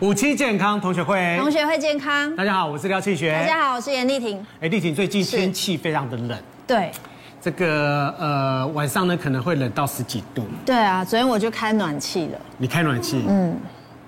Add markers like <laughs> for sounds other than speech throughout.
五期健康同学会，同学会健康。大家好，我是廖庆学。大家好，我是严丽婷。哎，丽婷，最近天气非常的冷。对。这个呃，晚上呢可能会冷到十几度。对啊，昨天我就开暖气了。你开暖气？嗯。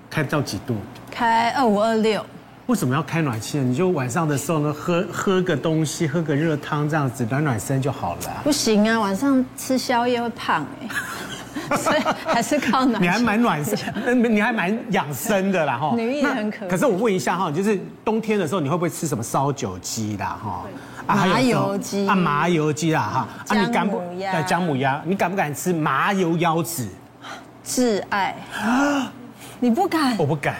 开到几度？开二五二六。为什么要开暖气呢？你就晚上的时候呢，喝喝个东西，喝个热汤，这样子暖暖身就好了。不行啊，晚上吃宵夜会胖哎。<laughs> 所以还是靠暖。你还蛮暖身，你还蛮养生的啦哈。女艺很可。可是我问一下哈，就是冬天的时候，你会不会吃什么烧酒鸡啦哈？麻油鸡啊，麻油鸡啦哈。姜母鸭。对，姜母鸭，你敢不敢吃麻油腰子？挚爱啊。你不敢？我不敢。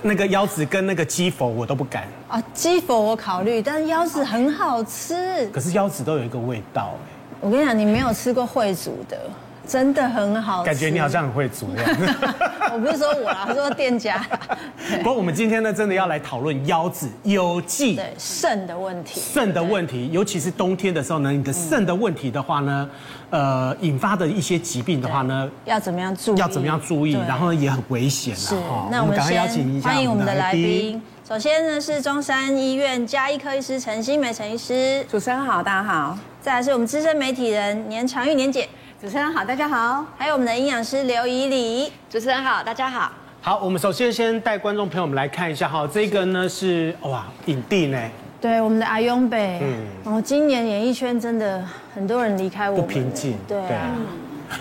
那个腰子跟那个鸡佛我都不敢。啊，鸡佛我考虑，但是腰子很好吃。可是腰子都有一个味道哎。我跟你讲，你没有吃过会煮的。真的很好，感觉你好像很会煮。<laughs> 我不是说我啦，我说店家。<laughs> 不过我们今天呢，真的要来讨论腰子有记对肾的问题。肾的问题，尤其是冬天的时候呢，你的肾的问题的话呢，呃，引发的一些疾病的话呢，要怎么样注意？要怎么样注意？然后呢，也很危险。是，那我们赶快邀请一下欢迎我们的来宾。首先呢，是中山医院加医科医师陈新梅陈医师。主持人好，大家好。再来是我们资深媒体人年长玉年姐。主持人好，大家好。还有我们的营养师刘以里。主持人好，大家好。好，我们首先先带观众朋友们来看一下哈，这个呢是哇影帝呢。对，我们的阿勇伯。嗯。哦，今年演艺圈真的很多人离开我们。不平静。对啊。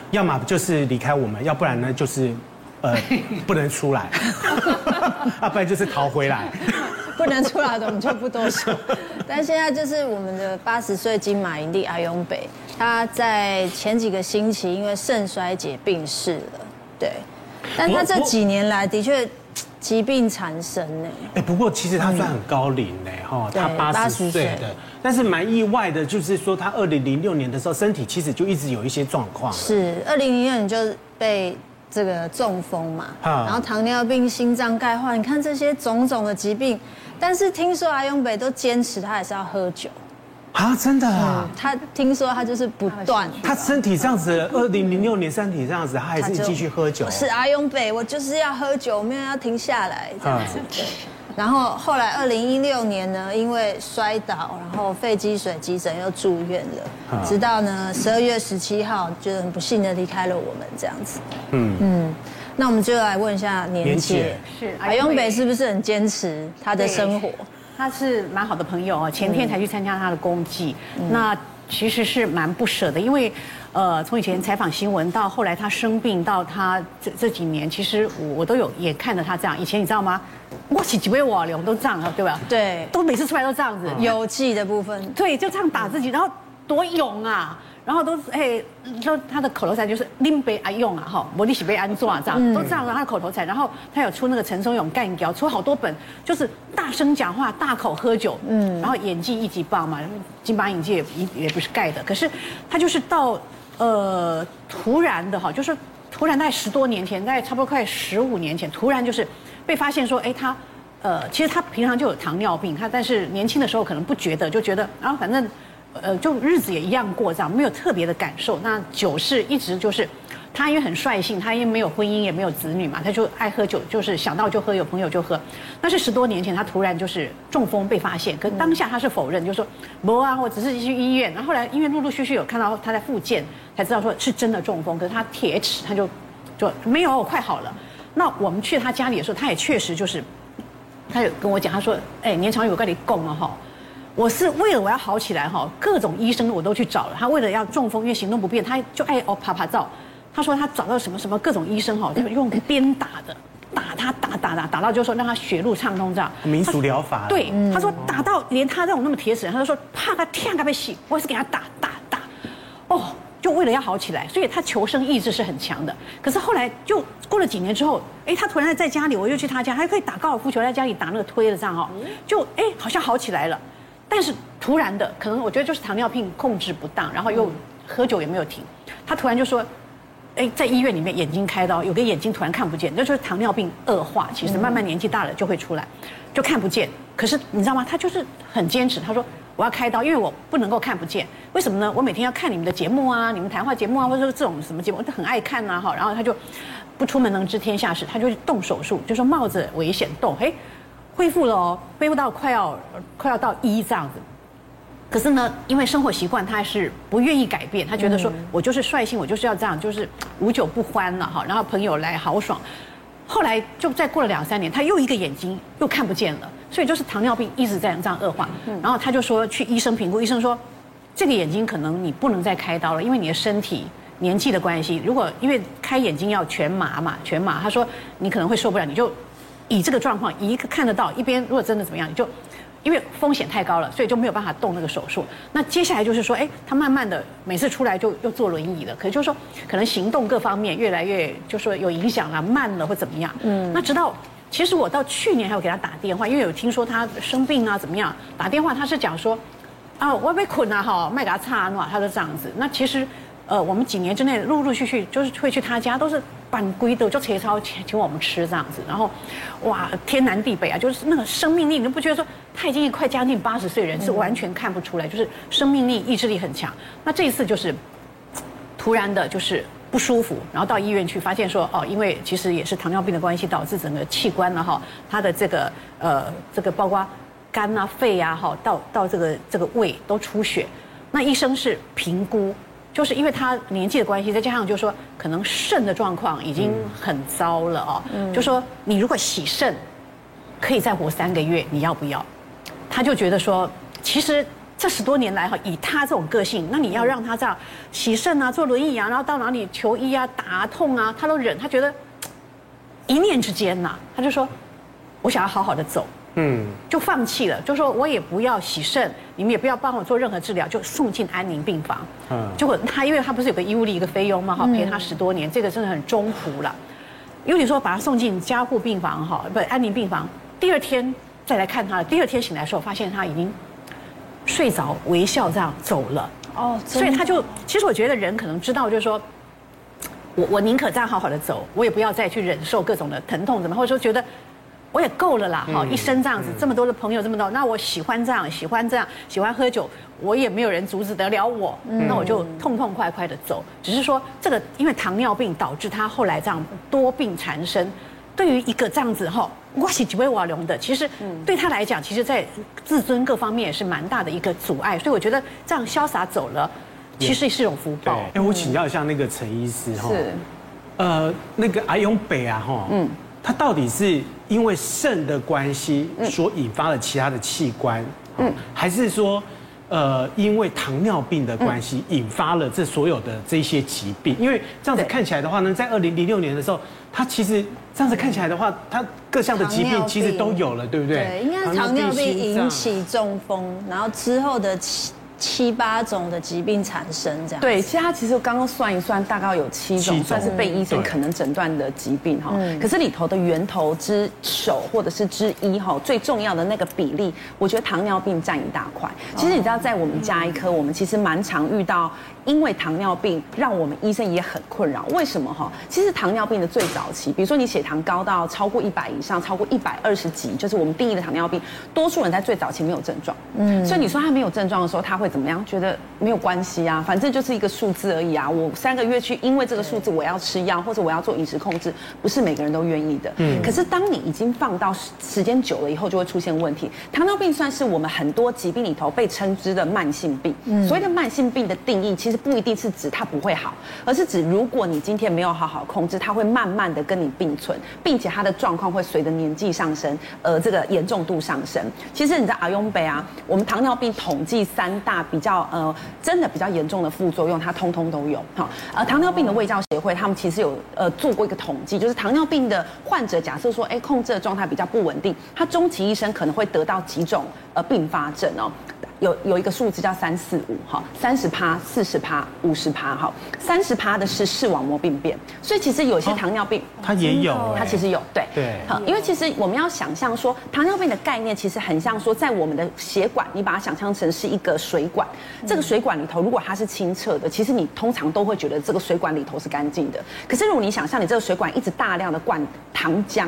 要么就是离开我们，要不然呢就是呃 <laughs> 不能出来，<laughs> 啊不然就是逃回来。不能出来的我们就不多说。<laughs> 但现在就是我们的八十岁金马影帝阿勇北。他在前几个星期因为肾衰竭病逝了，对，但他这几年来的确疾病缠身呢。哎，不过其实他算很高龄呢，哈，他八十岁的，但是蛮意外的，就是说他二零零六年的时候身体其实就一直有一些状况。是，二零零六年就被这个中风嘛，然后糖尿病、心脏钙化，你看这些种种的疾病，但是听说阿勇北都坚持他还是要喝酒。啊，真的啊！他听说他就是不断，他身体这样子，二零零六年身体这样子，他还是继续喝酒。是阿勇北，我就是要喝酒，我没有要停下来这样子。对。然后后来二零一六年呢，因为摔倒，然后肺积水急诊又住院了，直到呢十二月十七号，就很不幸的离开了我们这样子。嗯嗯，那我们就来问一下年姐，是阿勇北是不是很坚持他的生活？他是蛮好的朋友哦，前天才去参加他的公祭，嗯、那其实是蛮不舍的，因为，呃，从以前采访新闻到后来他生病到他这这几年，其实我我都有也看着他这样。以前你知道吗？我起几杯瓦流都这样了，对吧？对，都每次出来都这样子。有记的部分，对，就这样打自己，然后多勇啊！然后都是哎，说他的口头禅就是拎杯爱用啊哈，摩利喜杯安坐啊这样，都这样的他的口头禅。然后他有出那个陈松勇干掉，出好多本，就是大声讲话、大口喝酒，嗯，然后演技一级棒嘛，金马影界也也不是盖的。可是他就是到呃突然的哈，就是突然在十多年前，在差不多快十五年前，突然就是被发现说，哎他呃其实他平常就有糖尿病，他但是年轻的时候可能不觉得，就觉得然后反正。呃，就日子也一样过，这样没有特别的感受。那酒是一直就是，他因为很率性，他因为没有婚姻也没有子女嘛，他就爱喝酒，就是想到就喝，有朋友就喝。那是十多年前，他突然就是中风被发现，可当下他是否认，就说不啊，我只是去医院。然后后来医院陆陆续续有看到他在复健，才知道说是真的中风。可是他铁齿，他就就没有，快好了。那我们去他家里的时候，他也确实就是，他有跟我讲，他说，哎，年长有跟你供了哈。我是为了我要好起来哈，各种医生我都去找了。他为了要中风，因为行动不便，他就爱哦啪啪照。他说他找到什么什么各种医生哈，<coughs> 就用鞭打的，打他打打打打到就说让他血路畅通这样。民俗疗法。对，他说打到连他这种那么铁齿人，他就说怕他天他被洗，我也是给他打打打。哦，就为了要好起来，所以他求生意志是很强的。可是后来就过了几年之后，哎，他突然在家里，我又去他家，还可以打高尔夫球，在家里打那个推的这样哈，就哎好像好起来了。但是突然的，可能我觉得就是糖尿病控制不当，然后又喝酒也没有停，他突然就说，哎，在医院里面眼睛开刀，有个眼睛突然看不见，那就是糖尿病恶化，其实慢慢年纪大了就会出来，就看不见。可是你知道吗？他就是很坚持，他说我要开刀，因为我不能够看不见。为什么呢？我每天要看你们的节目啊，你们谈话节目啊，或者说这种什么节目，我都很爱看呐哈。然后他就。不出门能知天下事，他就去动手术，就说冒着危险动，嘿，恢复了哦，恢复到快要快要到一这样子。可是呢，因为生活习惯，他还是不愿意改变。他觉得说，我就是率性，我就是要这样，就是无酒不欢了哈。然后朋友来豪爽，后来就再过了两三年，他又一个眼睛又看不见了，所以就是糖尿病一直在这样恶化。然后他就说去医生评估，医生说这个眼睛可能你不能再开刀了，因为你的身体年纪的关系。如果因为开眼睛要全麻嘛，全麻，他说你可能会受不了，你就以这个状况，一个看得到，一边如果真的怎么样，你就。因为风险太高了，所以就没有办法动那个手术。那接下来就是说，哎，他慢慢的每次出来就又坐轮椅了，可是就是说，可能行动各方面越来越就说有影响了，慢了或怎么样。嗯。那直到其实我到去年还有给他打电话，因为有听说他生病啊怎么样，打电话他是讲说，啊我被捆了哈，麦给他擦啊，他就这样子。那其实。呃，我们几年之内陆陆续续就是会去他家，都是办规的，就切超请请我们吃这样子，然后，哇，天南地北啊，就是那个生命力，你都不觉得说他已经快将近八十岁人是完全看不出来，就是生命力、意志力很强。那这一次就是突然的，就是不舒服，然后到医院去发现说，哦，因为其实也是糖尿病的关系，导致整个器官呢，哈，他的这个呃，这个包括肝啊、肺啊，哈，到到这个这个胃都出血。那医生是评估。就是因为他年纪的关系，再加上就是说可能肾的状况已经很糟了哦。嗯。就说你如果洗肾，可以再活三个月，你要不要？他就觉得说，其实这十多年来哈，以他这种个性，那你要让他这样洗肾啊，坐轮椅啊，然后到哪里求医啊，打痛啊，他都忍。他觉得 <tsk> 一念之间呐，他就说，我想要好好的走。嗯，就放弃了，就说我也不要洗肾，你们也不要帮我做任何治疗，就送进安宁病房。嗯，结果他因为他不是有个医务力一个费用嘛，哈，陪他十多年，这个真的很中途了。因为你说把他送进加护病房哈，不安宁病房，第二天再来看他，第二天醒来的时候发现他已经睡着，微笑这样走了。哦，所以他就其实我觉得人可能知道，就是说我我宁可这样好好的走，我也不要再去忍受各种的疼痛，怎么或者说觉得。我也够了啦，哈，一生这样子，这么多的朋友，这么多，那我喜欢这样，喜欢这样，喜欢喝酒，我也没有人阻止得了我，那我就痛痛快快的走。只是说这个，因为糖尿病导致他后来这样多病缠身，对于一个这样子哈，我是几位瓦龙的，其实对他来讲，其实在自尊各方面也是蛮大的一个阻碍。所以我觉得这样潇洒走了，其实是一种福报。哎，我请教一下那个陈医师哈，是，呃，那个阿勇北啊哈，嗯。它到底是因为肾的关系所引发了其他的器官，嗯，还是说，呃，因为糖尿病的关系引发了这所有的这些疾病？因为这样子看起来的话呢，在二零零六年的时候，它其实这样子看起来的话，它各项的疾病其实都有了，对不对？对，应该是糖尿病引起中风，然后之后的。七八种的疾病产生这样。对，其实他其实刚刚算一算，大概有七种，七种算是被医生可能诊断的疾病哈。嗯、可是里头的源头之首或者是之一哈，最重要的那个比例，我觉得糖尿病占一大块。其实你知道，在我们家医科，我们其实蛮常遇到。因为糖尿病，让我们医生也很困扰。为什么哈？其实糖尿病的最早期，比如说你血糖高到超过一百以上，超过一百二十几，就是我们定义的糖尿病，多数人在最早期没有症状。嗯，所以你说他没有症状的时候，他会怎么样？觉得没有关系啊，反正就是一个数字而已啊。我三个月去，因为这个数字我要吃药或者我要做饮食控制，不是每个人都愿意的。嗯。可是当你已经放到时间久了以后，就会出现问题。糖尿病算是我们很多疾病里头被称之的慢性病。嗯。所谓的慢性病的定义，其实。其实不一定是指它不会好，而是指如果你今天没有好好控制，它会慢慢的跟你并存，并且它的状况会随着年纪上升，而这个严重度上升。其实你在阿勇北啊，我们糖尿病统计三大比较呃真的比较严重的副作用，它通通都有。好，呃，糖尿病的卫教协会他们其实有呃做过一个统计，就是糖尿病的患者，假设说哎控制的状态比较不稳定，他终其一生可能会得到几种呃并发症哦。有有一个数字叫三四五哈，三十趴、四十趴、五十趴哈，三十趴的是视网膜病变，所以其实有些糖尿病它也有，它其实有对。对，好，因为其实我们要想象说糖尿病的概念其实很像说在我们的血管，你把它想象成是一个水管，这个水管里头如果它是清澈的，其实你通常都会觉得这个水管里头是干净的。可是如果你想象你这个水管一直大量的灌糖浆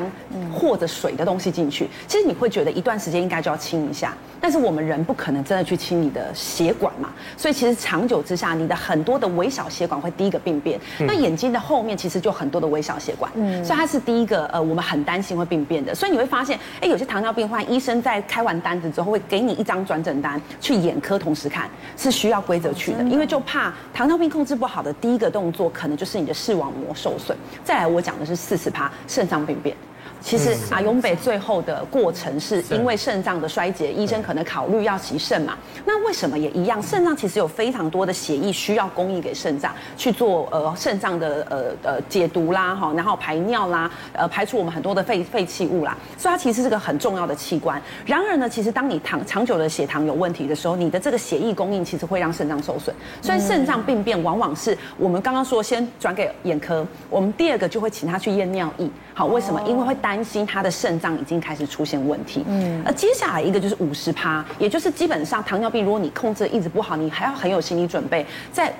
或者水的东西进去，其实你会觉得一段时间应该就要清一下，但是我们人不可能真的。的去清你的血管嘛，所以其实长久之下，你的很多的微小血管会第一个病变。那眼睛的后面其实就很多的微小血管，嗯，所以它是第一个呃，我们很担心会病变的。所以你会发现，哎，有些糖尿病患医生在开完单子之后，会给你一张转诊单去眼科同时看，是需要规则去的，因为就怕糖尿病控制不好的第一个动作，可能就是你的视网膜受损。再来，我讲的是四十趴肾脏病变。其实阿勇北最后的过程是因为肾脏的衰竭，医生可能考虑要洗肾嘛。那为什么也一样？肾脏其实有非常多的血液需要供应给肾脏去做呃肾脏的呃呃解毒啦哈，然后排尿啦，呃排除我们很多的废废弃物啦。所以它其实是个很重要的器官。然而呢，其实当你糖长久的血糖有问题的时候，你的这个血液供应其实会让肾脏受损。所以肾脏病变往往是我们刚刚说先转给眼科，我们第二个就会请他去验尿液。好，为什么？因为会担心他的肾脏已经开始出现问题。嗯，而接下来一个就是五十趴，也就是基本上糖尿病，如果你控制一直不好，你还要很有心理准备，在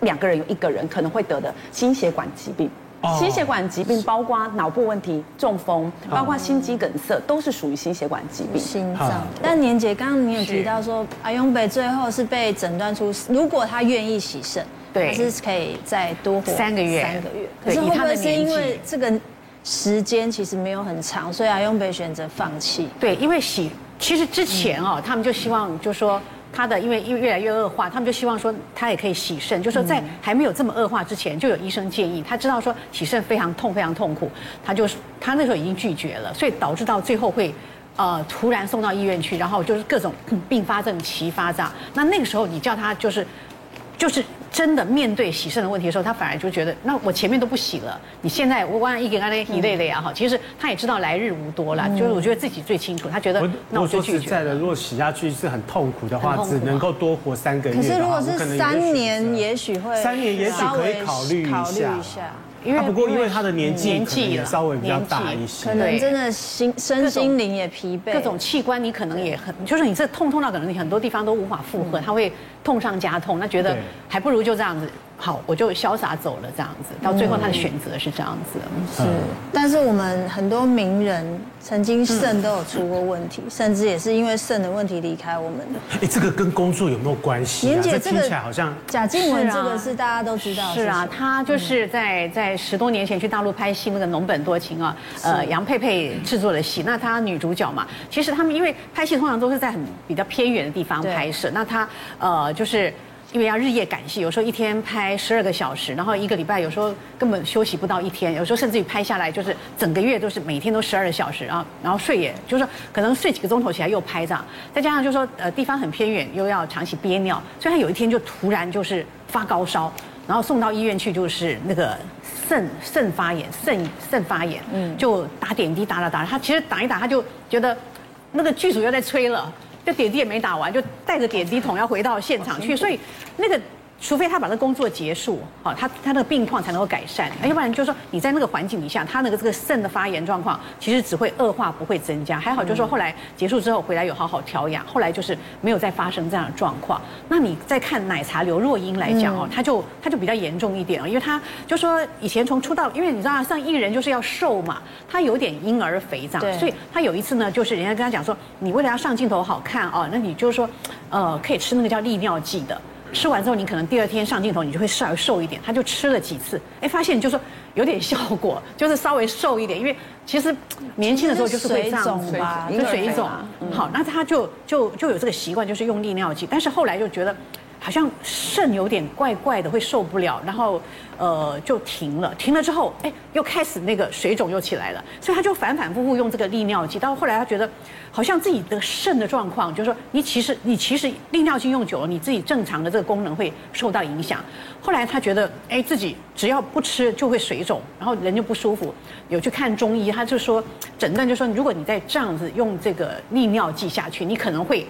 两个人有一个人可能会得的心血管疾病。心血管疾病包括脑部问题、中风，包括心肌梗塞，都是属于心血管疾病。心脏。但年姐刚刚你有提到说，阿勇北最后是被诊断出，如果他愿意洗肾，对，还是可以再多活三个月。三个月。可是会不会是因为这个？时间其实没有很长，所以阿勇被选择放弃。对，因为洗其实之前哦，他们就希望就说他的因为因为越来越恶化，他们就希望说他也可以洗肾，就说在还没有这么恶化之前，就有医生建议他知道说洗肾非常痛非常痛苦，他就他那时候已经拒绝了，所以导致到最后会呃突然送到医院去，然后就是各种并发症齐发这样。那那个时候你叫他就是就是。真的面对洗肾的问题的时候，他反而就觉得，那我前面都不洗了，你现在我万一给他那一累累啊哈，其实他也知道来日无多了，就是我觉得自己最清楚，他觉得那我就拒绝。说实在的，如果洗下去是很痛苦的话，只能够多活三个月。可是如果是三年，也许会三年，也许可以考虑一下。因为不过因为他的年纪年纪也稍微比较大一些，可能真的心身心灵也疲惫，各种器官你可能也很，就是你这痛痛到可能你很多地方都无法负荷，他会痛上加痛，那觉得还不如就这样子。好，我就潇洒走了，这样子。到最后，他的选择是这样子。是，但是我们很多名人曾经肾都有出过问题，<laughs> 甚至也是因为肾的问题离开我们的。哎，这个跟工作有没有关系？年姐，这个听起来好像贾静雯这个是大家都知道。是啊，她就是在在十多年前去大陆拍戏，那个《侬本多情》啊，呃，杨佩佩制作的戏。那她女主角嘛，其实他们因为拍戏通常都是在很比较偏远的地方拍摄，那她呃就是。因为要日夜赶戏，有时候一天拍十二个小时，然后一个礼拜有时候根本休息不到一天，有时候甚至于拍下来就是整个月都是每天都十二个小时，然后然后睡也就是说可能睡几个钟头起来又拍这样，再加上就是说呃地方很偏远，又要长期憋尿，所以他有一天就突然就是发高烧，然后送到医院去就是那个肾肾发炎，肾肾发炎，嗯，就打点滴打打打，他其实打一打他就觉得那个剧组又在催了。就点滴也没打完，就带着点滴桶要回到现场去，所以那个。除非他把那工作结束，好，他他那个病况才能够改善，要不然就是说你在那个环境底下，他那个这个肾的发炎状况其实只会恶化，不会增加。还好就是说后来结束之后回来有好好调养，后来就是没有再发生这样的状况。那你再看奶茶刘若英来讲哦，他就他就比较严重一点哦，因为他就说以前从出道，因为你知道上艺人就是要瘦嘛，他有点婴儿肥这样，所以他有一次呢，就是人家跟他讲说，你为了要上镜头好看哦，那你就是说，呃，可以吃那个叫利尿剂的。吃完之后，你可能第二天上镜头，你就会稍微瘦一点。他就吃了几次，哎，发现就是说有点效果，就是稍微瘦一点。因为其实年轻的时候就是会这样子吧，就水肿。好，那他就就就有这个习惯，就是用利尿剂。但是后来就觉得好像肾有点怪怪的，会受不了，然后呃就停了。停了之后，哎，又开始那个水肿又起来了，所以他就反反复复用这个利尿剂。到后来他觉得。好像自己的肾的状况，就是说你其实你其实利尿剂用久了，你自己正常的这个功能会受到影响。后来他觉得，哎，自己只要不吃就会水肿，然后人就不舒服，有去看中医，他就说诊断就说，如果你再这样子用这个利尿剂下去，你可能会。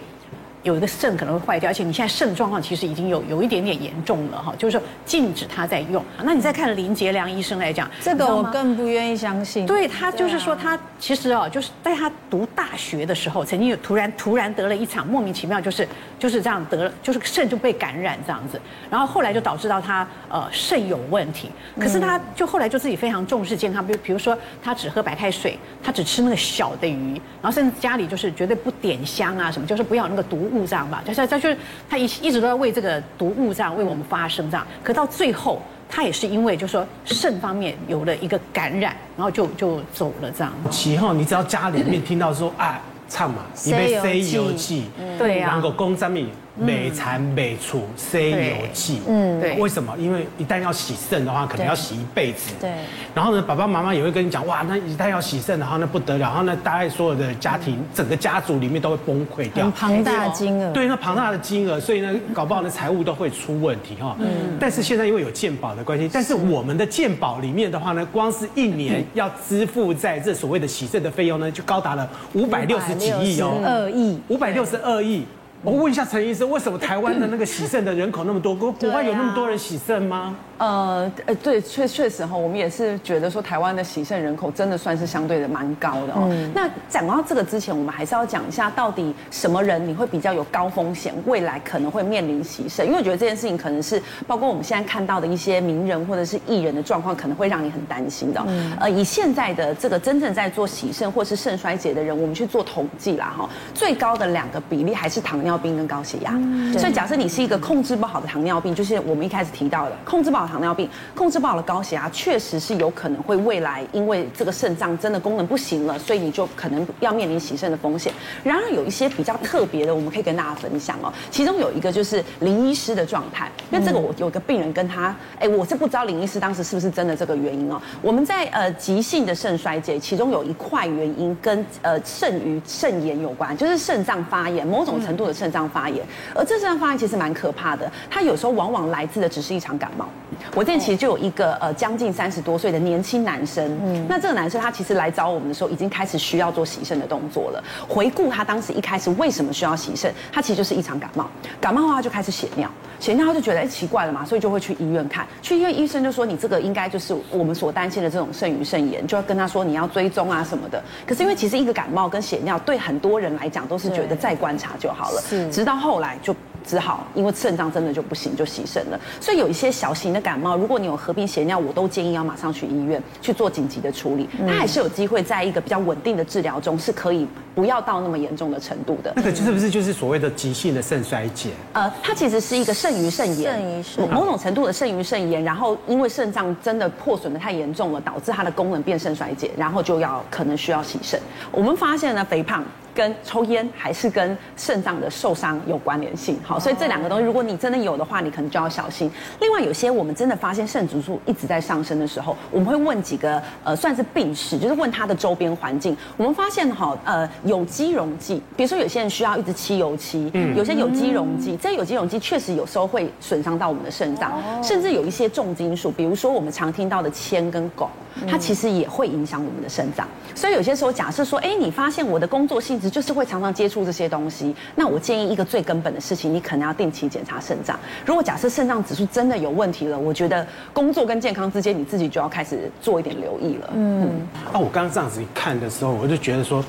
有一个肾可能会坏掉，而且你现在肾状况其实已经有有一点点严重了哈，就是说禁止他在用。那你再看林杰良医生来讲，这个我更不愿意相信。对，他就是说他其实哦，就是在他读大学的时候，曾经有突然突然得了一场莫名其妙，就是就是这样得了，就是肾就被感染这样子，然后后来就导致到他呃肾有问题。可是他就后来就自己非常重视健康，比如比如说他只喝白开水，他只吃那个小的鱼，然后甚至家里就是绝对不点香啊什么，就是不要那个毒。物这样吧，就是他就是他一一直都在为这个毒物这样为我们发声这样，可到最后他也是因为就是说肾方面有了一个感染，然后就就走了这样。其后你只要家里面听到说啊唱嘛，你被塞油剂，对呀，然后公上面。每残每处塞油剂，嗯，对，为什么？因为一旦要洗肾的话，可能要洗一辈子。对。然后呢，爸爸妈妈也会跟你讲，哇，那一旦要洗肾的话，那不得了。然后呢，大概所有的家庭，整个家族里面都会崩溃掉。很庞大的金额。对，那庞大的金额，所以呢，搞不好呢，财务都会出问题哈。嗯。但是现在因为有健保的关系，但是我们的健保里面的话呢，光是一年要支付在这所谓的洗肾的费用呢，就高达了五百六十几亿哦，二亿，五百六十二亿。我问一下陈医生，为什么台湾的那个洗肾的人口那么多？国国外有那么多人洗肾吗？呃，呃，对，确确实哈，我们也是觉得说台湾的喜肾人口真的算是相对的蛮高的哦。嗯、那讲到这个之前，我们还是要讲一下，到底什么人你会比较有高风险，未来可能会面临喜肾？因为我觉得这件事情可能是包括我们现在看到的一些名人或者是艺人的状况，可能会让你很担心的。嗯、呃，以现在的这个真正在做喜肾或是肾衰竭的人，我们去做统计啦哈，最高的两个比例还是糖尿病跟高血压。嗯、所以假设你是一个控制不好的糖尿病，就是我们一开始提到的控制不好的糖尿病，控制不好的高血压，确实是有可能会未来因为这个肾脏真的功能不行了，所以你就可能要面临洗肾的风险。然而有一些比较特别的，我们可以跟大家分享哦。其中有一个就是林医师的状态，因为这个我有个病人跟他，哎，我是不知道林医师当时是不是真的这个原因哦。我们在呃急性的肾衰竭，其中有一块原因跟呃肾盂肾炎有关，就是肾脏发炎，某种程度的肾脏发炎。而这肾脏发炎其实蛮可怕的，它有时候往往来自的只是一场感冒。我这。其实就有一个呃将近三十多岁的年轻男生，嗯，那这个男生他其实来找我们的时候，已经开始需要做洗肾的动作了。回顾他当时一开始为什么需要洗肾，他其实就是一场感冒，感冒的话就开始血尿，血尿他就觉得哎奇怪了嘛，所以就会去医院看，去医院医生就说你这个应该就是我们所担心的这种肾盂肾炎，就要跟他说你要追踪啊什么的。可是因为其实一个感冒跟血尿对很多人来讲都是觉得再观察就好了，是，直到后来就。只好因为肾脏真的就不行，就牺牲了。所以有一些小型的感冒，如果你有合并血尿，我都建议要马上去医院去做紧急的处理。它还是有机会在一个比较稳定的治疗中，是可以不要到那么严重的程度的。那个是不是就是所谓的急性的肾衰竭？呃，它其实是一个肾盂肾炎，肾盂某种程度的肾盂肾炎，然后因为肾脏真的破损的太严重了，导致它的功能变肾衰竭，然后就要可能需要洗肾。我们发现呢，肥胖。跟抽烟还是跟肾脏的受伤有关联性，好，所以这两个东西，如果你真的有的话，你可能就要小心。另外，有些我们真的发现肾指数一直在上升的时候，我们会问几个呃，算是病史，就是问他的周边环境。我们发现哈，呃，有机溶剂，比如说有些人需要一直吸油漆，嗯，有些有机溶剂，这有机溶剂确实有时候会损伤到我们的肾脏，甚至有一些重金属，比如说我们常听到的铅跟汞，它其实也会影响我们的肾脏。所以有些时候，假设说，哎，你发现我的工作性质就是会常常接触这些东西，那我建议一个最根本的事情，你可能要定期检查肾脏。如果假设肾脏指数真的有问题了，我觉得工作跟健康之间，你自己就要开始做一点留意了。嗯，啊，我刚刚这样子一看的时候，我就觉得说，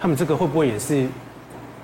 他们这个会不会也是？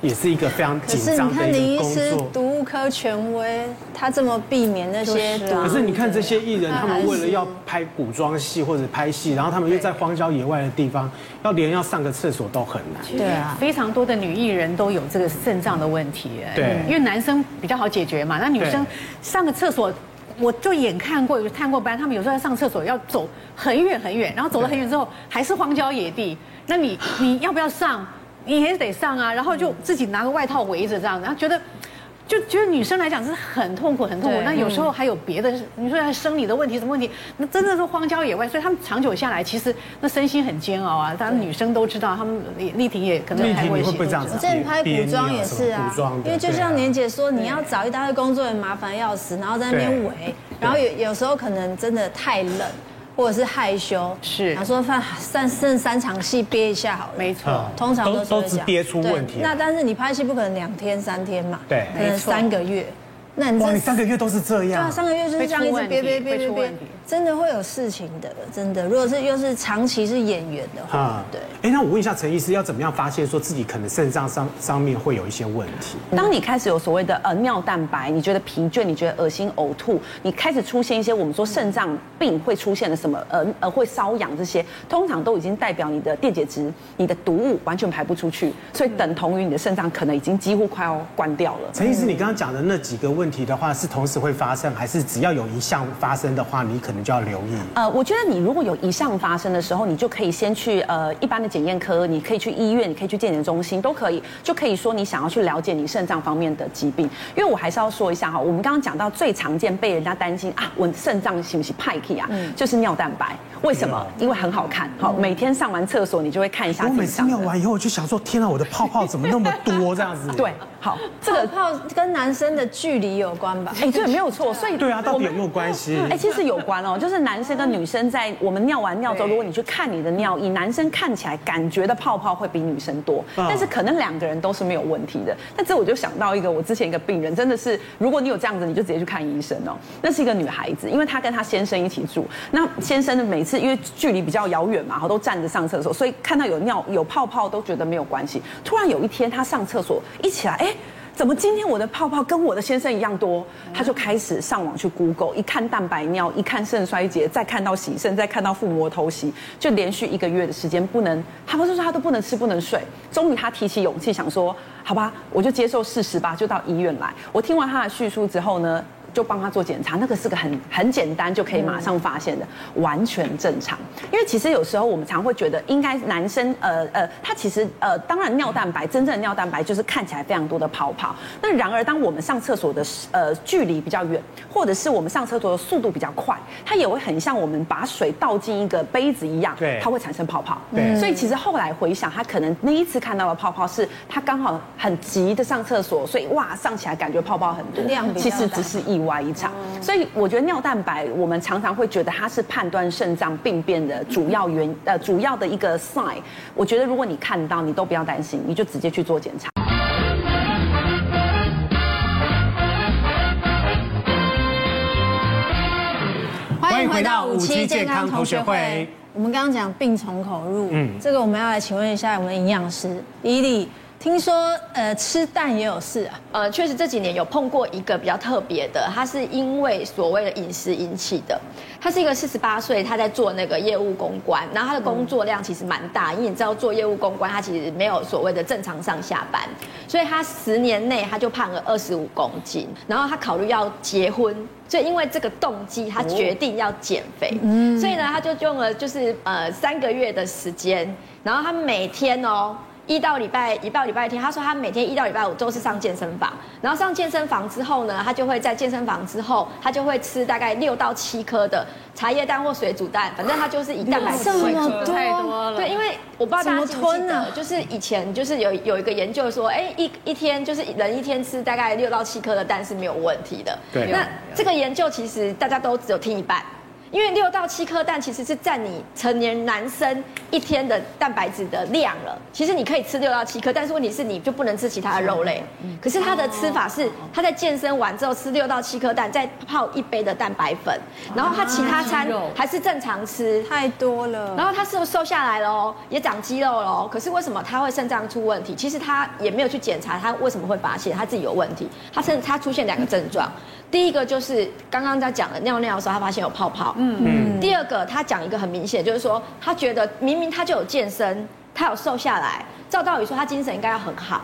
也是一个非常紧张的一个工作。可是你看林医师，毒物科权威，他这么避免那些毒。可是你看这些艺人，他们为了要拍古装戏或者拍戏，然后他们又在荒郊野外的地方，要连要上个厕所都很难。对啊，非常多的女艺人都有这个肾脏的问题。对，因为男生比较好解决嘛，那女生上个厕所，我就眼看过，有探过班，他们有时候要上厕所要走很远很远，然后走了很远之后还是荒郊野地，那你你要不要上？你还是得上啊，然后就自己拿个外套围着这样，然后觉得，就觉得女生来讲是很痛苦很痛苦。那有时候还有别的，你说生理的问题什么问题？那真的是荒郊野外，所以他们长久下来，其实那身心很煎熬啊。当然女生都知道，他们丽婷也可能还会会不这样子？之前拍古装也是啊，因为就像年姐说，你要找一大堆工作人麻烦要死，然后在那边围，然后有有时候可能真的太冷。或者是害羞，是，他说放三剩三场戏憋一下好了，没错，通常都都是憋出问题。那但是你拍戏不可能两天三天嘛，对，可能三个月。那哇，你三个月都是这样？对啊，三个月就是这样一直憋憋憋憋憋。真的会有事情的，真的。如果是又是长期是演员的话，对。哎，那我问一下陈医师，要怎么样发现说自己可能肾脏上上面会有一些问题？当你开始有所谓的呃尿蛋白，你觉得疲倦，你觉得恶心、呕吐，你开始出现一些我们说肾脏病会出现的什么呃呃会瘙痒这些，通常都已经代表你的电解质、你的毒物完全排不出去，所以等同于你的肾脏可能已经几乎快要关掉了。陈医师，你刚刚讲的那几个问题的话，是同时会发生，还是只要有一项发生的话，你可能就要留意？呃，我觉得你如果有以上发生的时候，你就可以先去呃一般的检验科，你可以去医院，你可以去健检中心，都可以，就可以说你想要去了解你肾脏方面的疾病。因为我还是要说一下哈，我们刚刚讲到最常见被人家担心啊，我肾脏是不是派气啊？嗯，就是尿蛋白。为什么？因为很好看，好，每天上完厕所你就会看一下。我每次尿完以后，我就想说，天啊，我的泡泡怎么那么多这样子？<laughs> 对，好，这个泡跟男生的距离有关吧？哎，对，没有错。所以对啊，到底有没有关系？哎，其实有关哦，就是男生跟女生在我们尿完尿之后，如果你去看你的尿液，男生看起来感觉的泡泡会比女生多，但是可能两个人都是没有问题的。但这我就想到一个，我之前一个病人，真的是，如果你有这样子，你就直接去看医生哦。那是一个女孩子，因为她跟她先生一起住，那先生的每次因为距离比较遥远嘛，然后都站着上厕所，所以看到有尿有泡泡都觉得没有关系。突然有一天，他上厕所一起来，哎，怎么今天我的泡泡跟我的先生一样多？他就开始上网去 Google，一看蛋白尿，一看肾衰竭，再看到洗肾，再看到腹膜透析，就连续一个月的时间不能，他不是说他都不能吃不能睡。终于他提起勇气想说，好吧，我就接受事实吧，就到医院来。我听完他的叙述之后呢，就帮他做检查，那个是个很很简单就可以马上发现的，完全正常。因为其实有时候我们常会觉得，应该男生呃呃，他其实呃，当然尿蛋白真正的尿蛋白就是看起来非常多的泡泡。那然而当我们上厕所的呃距离比较远，或者是我们上厕所的速度比较快，它也会很像我们把水倒进一个杯子一样，对，它会产生泡泡。对，所以其实后来回想，他可能那一次看到的泡泡是他刚好很急的上厕所，所以哇上起来感觉泡泡很多，量其实只是意外。外一场，所以我觉得尿蛋白，我们常常会觉得它是判断肾脏病变的主要原呃主要的一个 sign。我觉得如果你看到，你都不要担心，你就直接去做检查。欢迎回到五期健康同学会。我们刚刚讲病从口入，嗯，这个我们要来请问一下我们营养师伊俐。听说呃吃蛋也有事啊，呃确实这几年有碰过一个比较特别的，他是因为所谓的饮食引起的。他是一个四十八岁，他在做那个业务公关，然后他的工作量其实蛮大，因为你知道做业务公关，他其实没有所谓的正常上下班，所以他十年内他就胖了二十五公斤，然后他考虑要结婚，所以因为这个动机，他决定要减肥，嗯所以呢他就用了就是呃三个月的时间，然后他每天哦。一到礼拜一到礼拜天，他说他每天一到礼拜五都是上健身房，然后上健身房之后呢，他就会在健身房之后，他就会吃大概六到七颗的茶叶蛋或水煮蛋，反正他就是以蛋白质为主。太多了。对，因为我不知道大家记不记得，就是以前就是有有一个研究说，哎，一一天就是人一天吃大概六到七颗的蛋是没有问题的。对。那这个研究其实大家都只有听一半。因为六到七颗蛋其实是占你成年男生一天的蛋白质的量了。其实你可以吃六到七颗，但是问题是你就不能吃其他的肉类。可是他的吃法是，他在健身完之后吃六到七颗蛋，再泡一杯的蛋白粉，然后他其他餐还是正常吃。太多了。然后他是不是瘦下来了哦，也长肌肉了哦。可是为什么他会肾脏出问题？其实他也没有去检查，他为什么会发现他自己有问题？他甚他出现两个症状。第一个就是刚刚在讲的尿尿的时候，他发现有泡泡。嗯嗯。第二个，他讲一个很明显，就是说他觉得明明他就有健身，他有瘦下来，照道理说他精神应该要很好。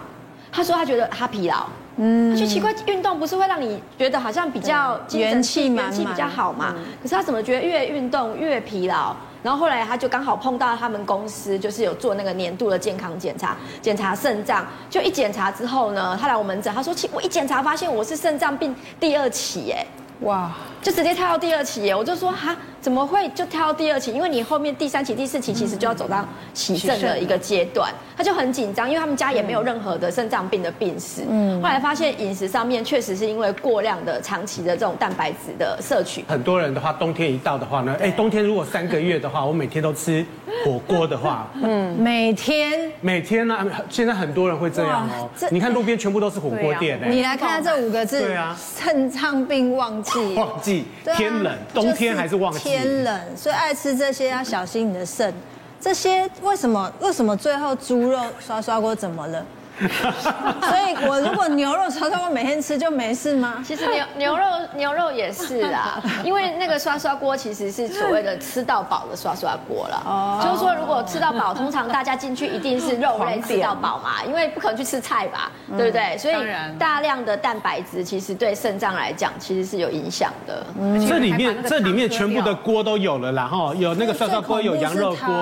他说他觉得他疲劳。嗯。他就奇怪，运动不是会让你觉得好像比较元气元气比较好嘛？可是他怎么觉得越运动越疲劳？然后后来他就刚好碰到他们公司，就是有做那个年度的健康检查，检查肾脏。就一检查之后呢，他来我门诊，他说：“我一检查发现我是肾脏病第二期，耶。”哇！就直接跳到第二期耶，我就说哈，怎么会就跳到第二期？因为你后面第三期、第四期其实就要走到洗肾的一个阶段，他就很紧张，因为他们家也没有任何的肾脏病的病史。嗯，后来发现饮食上面确实是因为过量的长期的这种蛋白质的摄取。很多人的话，冬天一到的话呢，哎，冬天如果三个月的话，我每天都吃火锅的话，<laughs> 嗯，每天每天呢，现在很多人会这样哦。你看路边全部都是火锅店，你来看看这五个字，对啊，肾脏病旺季。旺季，天冷，冬天还是旺季。天冷，所以爱吃这些要小心你的肾。这些为什么？为什么最后猪肉刷刷锅怎么了？<laughs> 所以，我如果牛肉刷刷锅每天吃就没事吗？其实牛牛肉牛肉也是啊，<laughs> 因为那个刷刷锅其实是所谓的吃到饱的刷刷锅了。哦，就是说如果吃到饱，通常大家进去一定是肉类吃到饱嘛，因为不可能去吃菜吧，对不对？所以大量的蛋白质其实对肾脏来讲其实是有影响的。这里面这里面全部的锅都有了啦，然后有那个刷刷锅，有羊肉锅，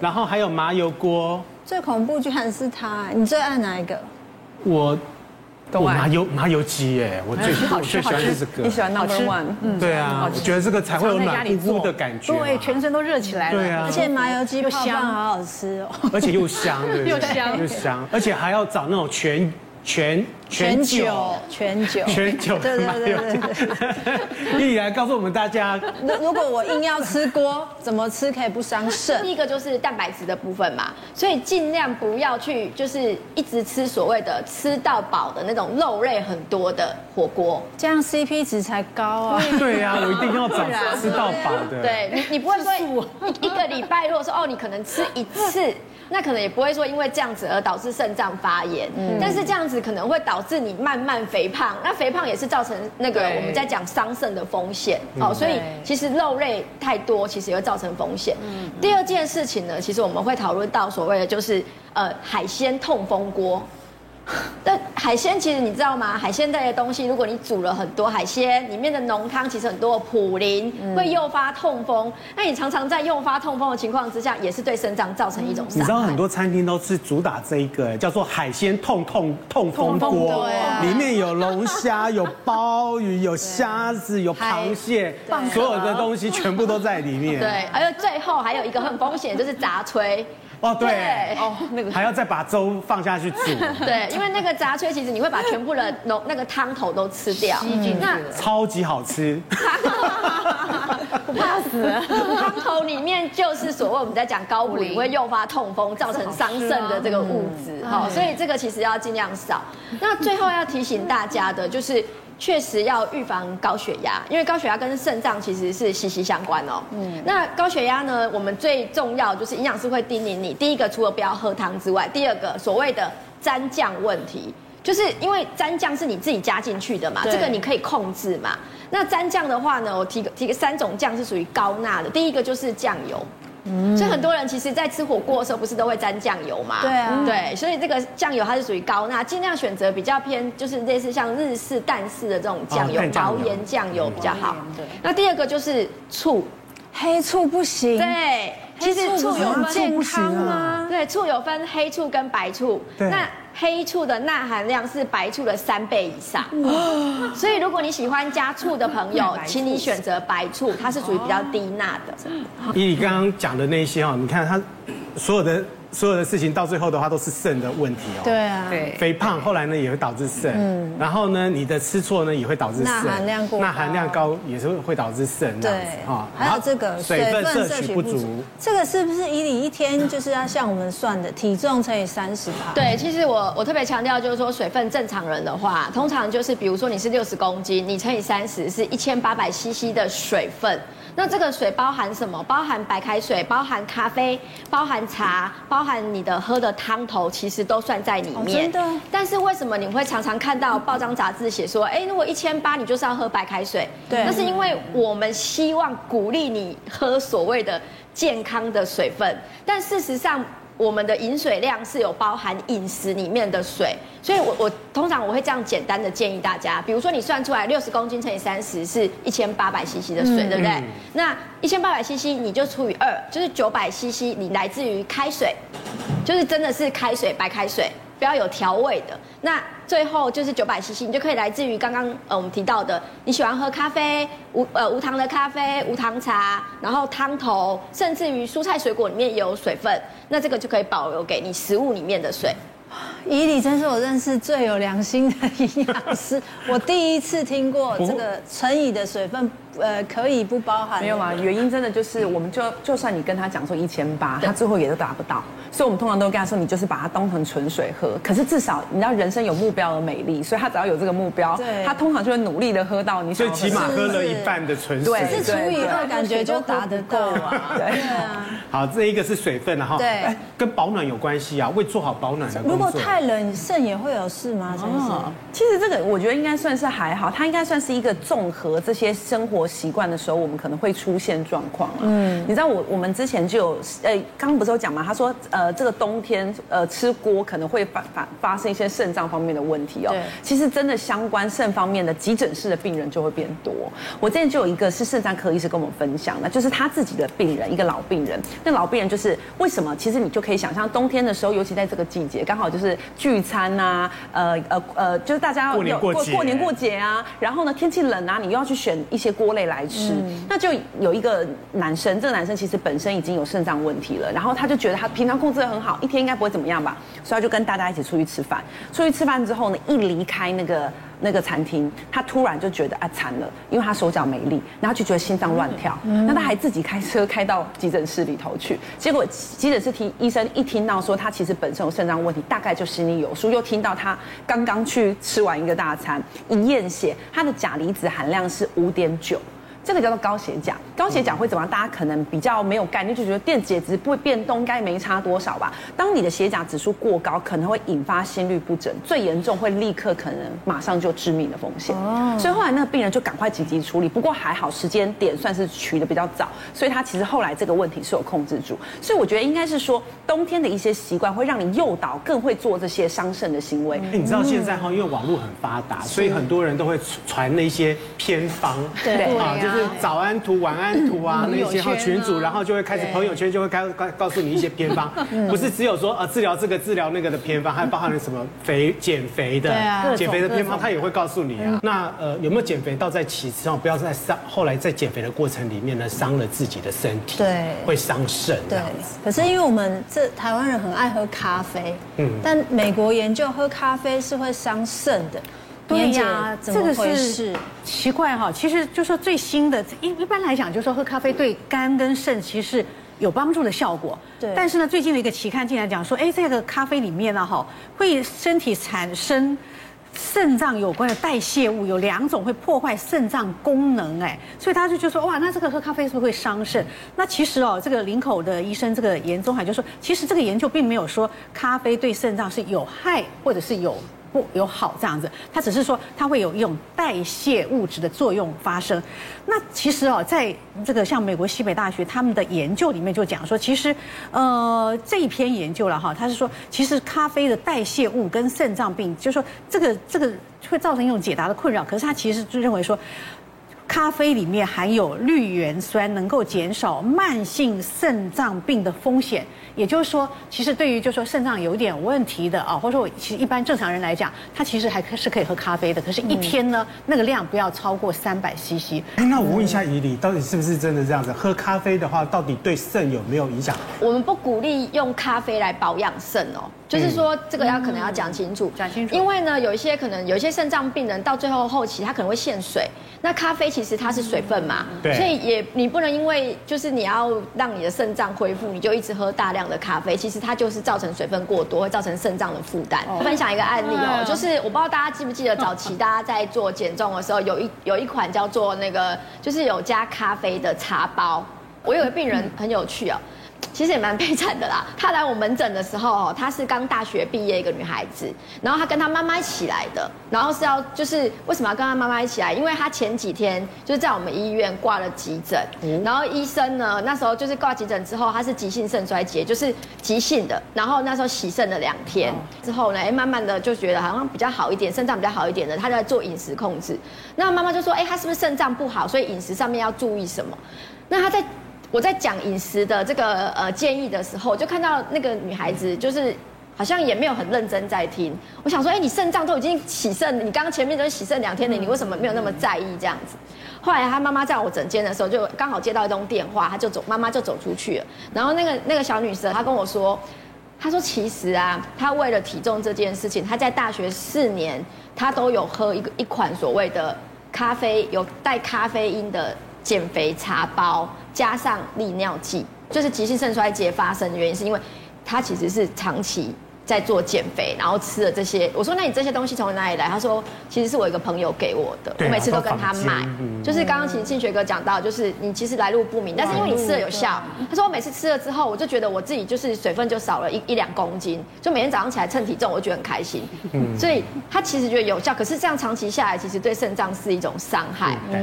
然后还有麻油锅。最恐怖居然是他，你最爱哪一个？我，我麻油麻油鸡耶，我最我最喜欢是这个。你喜欢 number one？嗯，对啊，我觉得这个才会有暖乎乎的感觉，对，全身都热起来了。对啊，而且麻油鸡又香，好好吃哦。而且又香，又香又香，而且还要找那种全。全全酒，全酒，全酒，对对对对。一来告诉我们大家，如如果我硬要吃锅，怎么吃可以不伤肾？第一个就是蛋白质的部分嘛，所以尽量不要去就是一直吃所谓的吃到饱的那种肉类很多的火锅，这样 CP 值才高啊。对呀，我一定要找吃到饱的。对你，你不会说一一个礼拜，如果说哦，你可能吃一次。那可能也不会说因为这样子而导致肾脏发炎，嗯，但是这样子可能会导致你慢慢肥胖，那肥胖也是造成那个我们在讲伤肾的风险，哦，所以其实肉类太多其实也会造成风险。第二件事情呢，其实我们会讨论到所谓的就是呃海鲜痛风锅。<laughs> 但海鲜其实你知道吗？海鲜类的东西，如果你煮了很多海鲜，里面的浓汤其实很多普林会诱发痛风。那你常常在诱发痛风的情况之下，也是对肾脏造成一种伤害。你知道很多餐厅都是主打这一个，叫做海鲜痛痛痛风锅，里面有龙虾、有鲍鱼、有虾子、有螃蟹，所有的东西全部都在里面。对，而且最后还有一个很风险，就是杂炊。哦，对，哦，那个还要再把粥放下去煮。<laughs> 对，因为那个杂炊，其实你会把全部的浓那个汤头都吃掉，那超级好吃，<laughs> 不怕死。汤头里面就是所谓我们在讲高普林会诱发痛风，造成伤肾的这个物质，哈，所以这个其实要尽量少。那最后要提醒大家的就是。确实要预防高血压，因为高血压跟肾脏其实是息息相关哦。嗯，那高血压呢，我们最重要就是营养师会叮咛你，第一个除了不要喝汤之外，第二个所谓的蘸酱问题，就是因为蘸酱是你自己加进去的嘛，这个你可以控制嘛。那蘸酱的话呢，我提个提个三种酱是属于高钠的，第一个就是酱油。所以很多人其实，在吃火锅的时候，不是都会沾酱油嘛？对啊，对，所以这个酱油它是属于高钠，尽量选择比较偏，就是类似像日式、淡式的这种酱油，薄盐酱油比较好。对。那第二个就是醋，黑醋不行。对，其实醋有健康吗？对，醋有分黑醋跟白醋。对。那黑醋的钠含量是白醋的三倍以上，所以如果你喜欢加醋的朋友，请你选择白醋，它是属于比较低钠的。以你刚刚讲的那些哦，你看它所有的。所有的事情到最后的话都是肾的问题哦。对啊，对。肥胖后来呢也会导致肾，嗯。然后呢，你的吃错呢也会导致肾。钠含量过高。钠含量高也是会导致肾。对。啊，还有这个水分摄取不足。这个是不是以你一天就是要像我们算的体重乘以三十吧？对，其实我我特别强调就是说水分正常人的话，通常就是比如说你是六十公斤，你乘以三十是一千八百 CC 的水分。那这个水包含什么？包含白开水，包含咖啡，包含茶，包含你的喝的汤头，其实都算在里面。哦、真的。但是为什么你会常常看到报章杂志写说，哎，如果一千八，你就是要喝白开水？对。那是因为我们希望鼓励你喝所谓的健康的水分，但事实上。我们的饮水量是有包含饮食里面的水，所以我我通常我会这样简单的建议大家，比如说你算出来六十公斤乘以三十是一千八百 CC 的水，对不对？那一千八百 CC 你就除以二，就是九百 CC，你来自于开水，就是真的是开水，白开水。不要有调味的，那最后就是九百 CC，你就可以来自于刚刚呃我们提到的，你喜欢喝咖啡无呃无糖的咖啡、无糖茶，然后汤头，甚至于蔬菜水果里面也有水分，那这个就可以保留给你食物里面的水。以里真是我认识最有良心的营养师，我第一次听过这个乘以的水分。呃，可以不包含？没有啊，原因真的就是，我们就就算你跟他讲说一千八，他最后也都达不到。所以我们通常都跟他说，你就是把它当成纯水喝。可是至少你知道，人生有目标而美丽，所以他只要有这个目标，对，他通常就会努力的喝到你。所以起码喝了一半的纯水，对，是除以二，感觉就达得到啊。对啊。好，这一个是水分了哈。对。跟保暖有关系啊，为做好保暖的工作。如果太冷，肾也会有事吗？真是。其实这个我觉得应该算是还好，它应该算是一个综合这些生活习惯的时候，我们可能会出现状况了。嗯，你知道我我们之前就有，呃，刚刚不是有讲吗？他说，呃，这个冬天，呃，吃锅可能会发发发生一些肾脏方面的问题哦。对。其实真的相关肾方面的急诊室的病人就会变多。我之前就有一个是肾脏科医师跟我们分享的，就是他自己的病人，一个老病人。那老病人就是为什么？其实你就可以想象，冬天的时候，尤其在这个季节，刚好就是聚餐啊，呃呃呃，就是大家要有过过年过节啊，然后呢，天气冷啊，你又要去选一些锅类来吃。嗯那就有一个男生，这个男生其实本身已经有肾脏问题了，然后他就觉得他平常控制的很好，一天应该不会怎么样吧，所以他就跟大家一起出去吃饭。出去吃饭之后呢，一离开那个那个餐厅，他突然就觉得啊惨了，因为他手脚没力，然后就觉得心脏乱跳，那他还自己开车开到急诊室里头去，结果急诊室听医生一听到说他其实本身有肾脏问题，大概就心里有数，又听到他刚刚去吃完一个大餐，一验血，他的钾离子含量是五点九。这个叫做高血钾，高血钾会怎么样？大家可能比较没有概念，就觉得电解质不会变动，应该没差多少吧。当你的血钾指数过高，可能会引发心律不整，最严重会立刻可能马上就致命的风险。哦，所以后来那个病人就赶快紧急处理，不过还好时间点算是取的比较早，所以他其实后来这个问题是有控制住。所以我觉得应该是说，冬天的一些习惯会让你诱导更会做这些伤肾的行为。你知道现在哈，因为网络很发达，所以很多人都会传那些偏方，对啊，就是。早安图、晚安图啊，那些号群组，然后就会开始朋友圈就会开告告诉你一些偏方，不是只有说呃治疗这个治疗那个的偏方，还包含了什么肥减肥的，减肥的偏方，他也会告诉你啊。那呃有没有减肥？倒在其次哦，不要在伤后来在减肥的过程里面呢伤了自己的身体，对，会伤肾。对，可是因为我们这台湾人很爱喝咖啡，嗯，但美国研究喝咖啡是会伤肾的。对呀，这个是奇怪哈。其实就说最新的，一一般来讲，就说喝咖啡对肝跟肾其实有帮助的效果。对。但是呢，最近的一个期刊竟然讲说，哎，这个咖啡里面呢，哈，会身体产生肾脏有关的代谢物，有两种会破坏肾脏功能，哎，所以他就就说，哇，那这个喝咖啡是不是会伤肾？那其实哦，这个林口的医生这个严宗海就说，其实这个研究并没有说咖啡对肾脏是有害或者是有。有好这样子，它只是说它会有一种代谢物质的作用发生。那其实哦，在这个像美国西北大学他们的研究里面就讲说，其实呃这一篇研究了哈，他是说其实咖啡的代谢物跟肾脏病，就是说这个这个会造成一种解答的困扰。可是他其实就认为说。咖啡里面含有绿原酸，能够减少慢性肾脏病的风险。也就是说，其实对于就是说肾脏有点问题的啊，或者说其实一般正常人来讲，他其实还是可以喝咖啡的。可是，一天呢，那个量不要超过三百 CC。哎，那我问一下怡里，到底是不是真的这样子？喝咖啡的话，到底对肾有没有影响？我们不鼓励用咖啡来保养肾哦。就是说，这个要可能要讲清楚，讲清楚。因为呢，有一些可能有一些肾脏病人到最后后期，他可能会限水。那咖啡其实它是水分嘛，对，所以也你不能因为就是你要让你的肾脏恢复，你就一直喝大量的咖啡，其实它就是造成水分过多，会造成肾脏的负担。分享一个案例哦，就是我不知道大家记不记得早期大家在做减重的时候，有一有一款叫做那个就是有加咖啡的茶包。我有个病人很有趣哦。其实也蛮悲惨的啦。她来我门诊的时候，她是刚大学毕业一个女孩子，然后她跟她妈妈一起来的，然后是要就是为什么要跟她妈妈一起来？因为她前几天就是在我们医院挂了急诊，然后医生呢那时候就是挂急诊之后，她是急性肾衰竭，就是急性的，然后那时候洗肾了两天之后呢，哎，慢慢的就觉得好像比较好一点，肾脏比较好一点的，她就在做饮食控制。那妈妈就说，哎，她是不是肾脏不好，所以饮食上面要注意什么？那她在。我在讲饮食的这个呃建议的时候，就看到那个女孩子，就是好像也没有很认真在听。我想说，哎，你肾脏都已经洗肾，你刚刚前面都是洗肾两天了，你为什么没有那么在意这样子？后来她妈妈在我诊间的时候，就刚好接到一通电话，她就走，妈妈就走出去了。然后那个那个小女生，她跟我说，她说其实啊，她为了体重这件事情，她在大学四年她都有喝一个一款所谓的咖啡有带咖啡因的减肥茶包，加上利尿剂，就是急性肾衰竭发生的原因是因为他其实是长期。在做减肥，然后吃了这些。我说：“那你这些东西从哪里来？”他说：“其实是我一个朋友给我的，啊、我每次都跟他买。嗯、就是刚刚其实庆学哥讲到，就是你其实来路不明，但是因为你吃了有效。他说我每次吃了之后，我就觉得我自己就是水分就少了一一两公斤，就每天早上起来称体重，我就觉得很开心。嗯、所以他其实觉得有效，可是这样长期下来，其实对肾脏是一种伤害。嗯”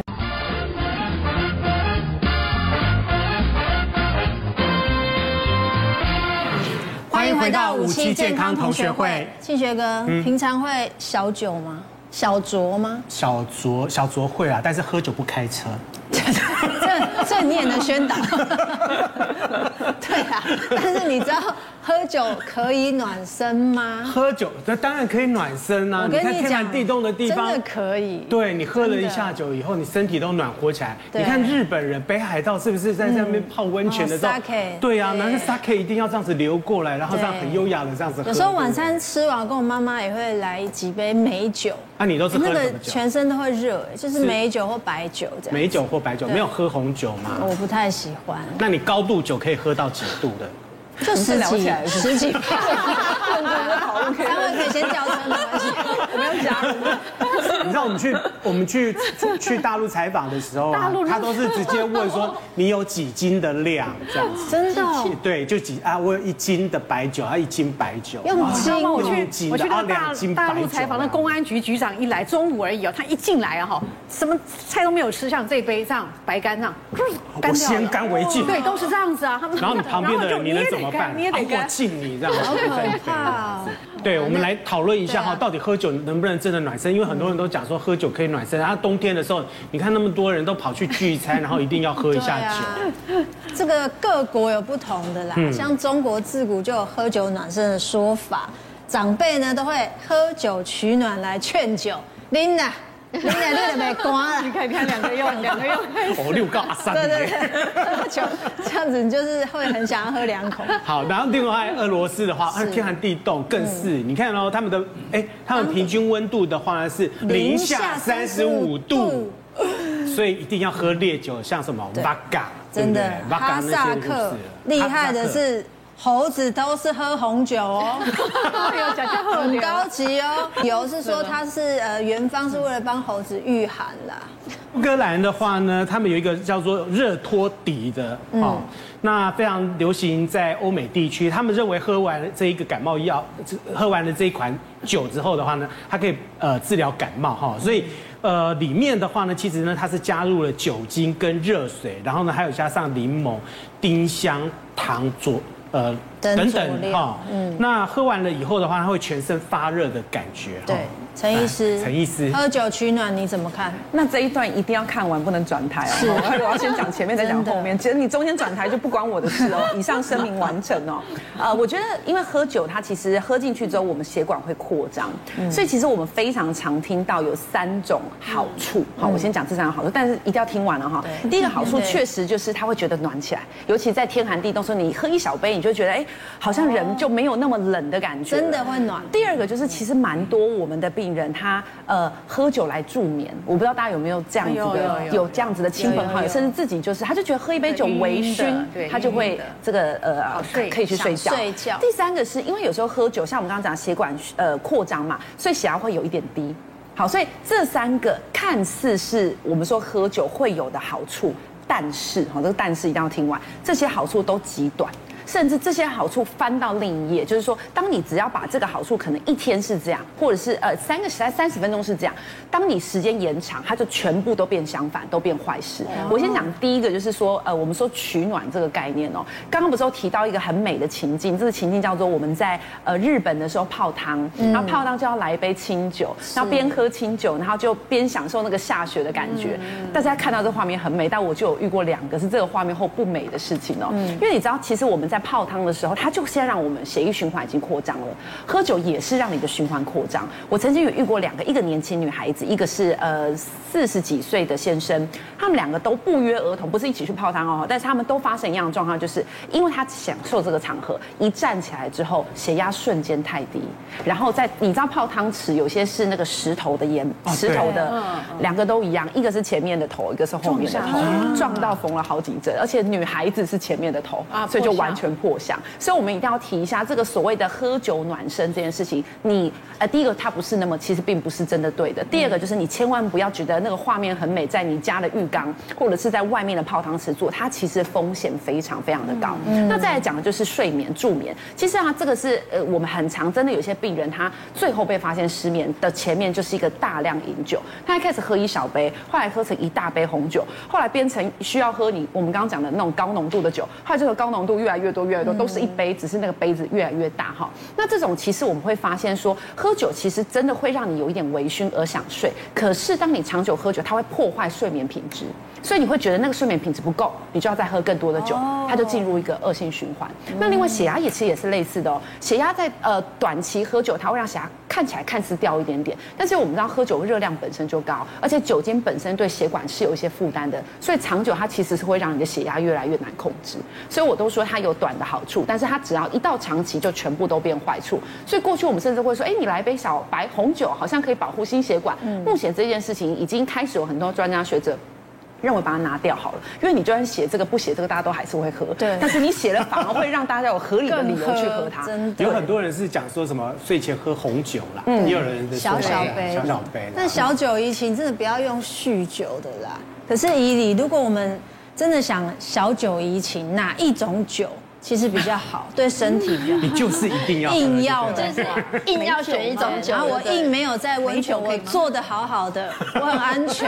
回到五期健康同学会，庆学哥，平常会小酒吗？小酌吗？小酌小酌会啊，但是喝酒不开车。这这你也能宣导？<laughs> 对啊，但是你知道喝酒可以暖身吗？喝酒那当然可以暖身啊！你看天寒地冻的地方，真的可以。对，你喝了一下酒以后，你身体都暖和起来。你看日本人北海道是不是在那边泡温泉的时候？对啊，那个 sake 一定要这样子流过来，然后这样很优雅的这样子喝。有时候晚餐吃完，跟我妈妈也会来几杯美酒。那你都是喝什么酒？那个全身都会热，就是美酒或白酒这样。美酒或白酒，没有喝红酒吗？我不太喜欢。那你高度酒可以喝到几度的？<laughs> 就十几，十几。<laughs> 三位可以先 <laughs> 叫车，没关系，我没有加。你知道我们去我们去去大陆采访的时候，他都是直接问说，你有几斤的量这样子。真的？对，就几啊，我有一斤的白酒，啊，一斤白酒。用斤？我去我去到大大陆采访，那公安局局长一来，中午而已哦，他一进来啊哈，什么菜都没有吃，像这杯这样白干这样，我先干为敬。对，都是这样子啊。他们然后你旁边的人你能怎么办？你也得干，我敬你这样子。好可怕。对，我们来讨论一下哈，到底喝酒能不能真的暖身？因为很多人都讲说喝酒可以暖身，然后冬天的时候，你看那么多人都跑去聚餐，然后一定要喝一下酒。<laughs> 这个各国有不同的啦，像中国自古就有喝酒暖身的说法，长辈呢都会喝酒取暖来劝酒。琳娜。你俩六点没关了，你看，你看两个用，两个用。哦，六个三。对对对，就 <laughs> 这样子，你就是会很想要喝两口。好，然后另外俄罗斯的话，天寒地冻更是，你看哦，他们的哎，他们平均温度的话呢是零下三十五度，所以一定要喝烈酒，像什么 Vodka，真的，哈萨克。厉害的是。猴子都是喝红酒哦，<laughs> 很高级哦。有是说它是呃原方是为了帮猴子御寒啦。乌克兰的话呢，他们有一个叫做热托底的哦，那非常流行在欧美地区。他们认为喝完这一个感冒药，喝完了这一款酒之后的话呢，它可以呃治疗感冒哈。所以呃里面的话呢，其实呢它是加入了酒精跟热水，然后呢还有加上柠檬、丁香、糖佐。呃，等等哈，嗯，那喝完了以后的话，它会全身发热的感觉。对，陈医师，陈医师，喝酒取暖你怎么看？那这一段一定要看完，不能转台哦。是，<laughs> 我要先讲前面，再讲后面。其实你中间转台就不关我的事哦。<laughs> 以上声明完成哦。呃，我觉得因为喝酒，它其实喝进去之后，我们血管会扩张，所以其实我们非常常听到有三种好处。好，我先讲这三种好处，但是一定要听完了哈。第一个好处确实就是它会觉得暖起来，尤其在天寒地冻时候，你喝一小杯，你就觉得哎。好像人就没有那么冷的感觉，真的会暖。第二个就是，其实蛮多我们的病人他呃喝酒来助眠，我不知道大家有没有这样子的，有这样子的亲朋好友，甚至自己就是，他就觉得喝一杯酒微醺，他就会这个呃可以去睡觉。睡觉。第三个是因为有时候喝酒，像我们刚刚讲血管呃扩张嘛，所以血压会有一点低。好，所以这三个看似是我们说喝酒会有的好处，但是好，这个但是一定要听完，这些好处都极短。甚至这些好处翻到另一页，就是说，当你只要把这个好处可能一天是这样，或者是呃三个时代三十分钟是这样，当你时间延长，它就全部都变相反，都变坏事。哦、我先讲第一个，就是说呃我们说取暖这个概念哦，刚刚不是有提到一个很美的情境，这个情境叫做我们在呃日本的时候泡汤，然后泡汤就要来一杯清酒，然后边喝清酒，然后就边享受那个下雪的感觉。嗯、大家看到这画面很美，但我就有遇过两个是这个画面后不美的事情哦，因为你知道其实我们在在泡汤的时候，它就先让我们血液循环已经扩张了。喝酒也是让你的循环扩张。我曾经有遇过两个，一个年轻女孩子，一个是呃四十几岁的先生，他们两个都不约而同，不是一起去泡汤哦，但是他们都发生一样的状况，就是因为他享受这个场合，一站起来之后血压瞬间太低，然后在你知道泡汤池有些是那个石头的岩，石头的，两个都一样，一个是前面的头，一个是后面的头，撞到缝了好几针，而且女孩子是前面的头，所以就完全破相。所以我们一定要提一下这个所谓的喝酒暖身这件事情。你呃，第一个它不是那么，其实并不是真的对的。第二个就是你千万不要觉得那个画面很美，在你家的浴缸或者是在外面的泡汤池做，它其实风险非常非常的高。那再来讲的就是睡眠助眠，其实啊，这个是呃我们很常真的有些病人他最后被发现失眠的前面就是一个大量饮酒，他一开始喝一小杯，后来喝成一大杯红酒，后来变成需要喝你我们刚刚讲的那种高浓度的酒，后来这个高浓度越来越多越来越多，都是一杯，只是那个杯子越来越大哈。那这种其实我们会发现说，喝酒其实真的会让你有一点微醺而想睡，可是当你长久喝酒，它会破坏睡眠品质，所以你会觉得那个睡眠品质不够，你就要再喝更多的酒，它就进入一个恶性循环。那另外血压也其实也是类似的哦，血压在呃短期喝酒，它会让血压看起来看似掉一点点，但是我们知道喝酒热量本身就高，而且酒精本身对血管是有一些负担的，所以长久它其实是会让你的血压越来越难控制。所以我都说它有短的好处，但是它只要一到长期就全部都变坏处。所以过去我们甚至会说，哎，你来一杯小白红酒，好像可以保护心血管。目前这件事情已经开始有很多专家学者。认为把它拿掉好了，因为你就算写这个不写这个，大家都还是会喝。对，但是你写了反而会让大家有合理的理由去喝它。真的，有很多人是讲说什么睡前喝红酒啦，嗯，也有人的小小杯，小小杯。但小酒怡情真的不要用酗酒的啦。可是以你，如果我们真的想小酒怡情，哪一种酒？其实比较好，对身体比较好。你就是一定要硬要的，硬要选一种酒。然后我硬没有在温泉可以做得好好的，<laughs> 我很安全，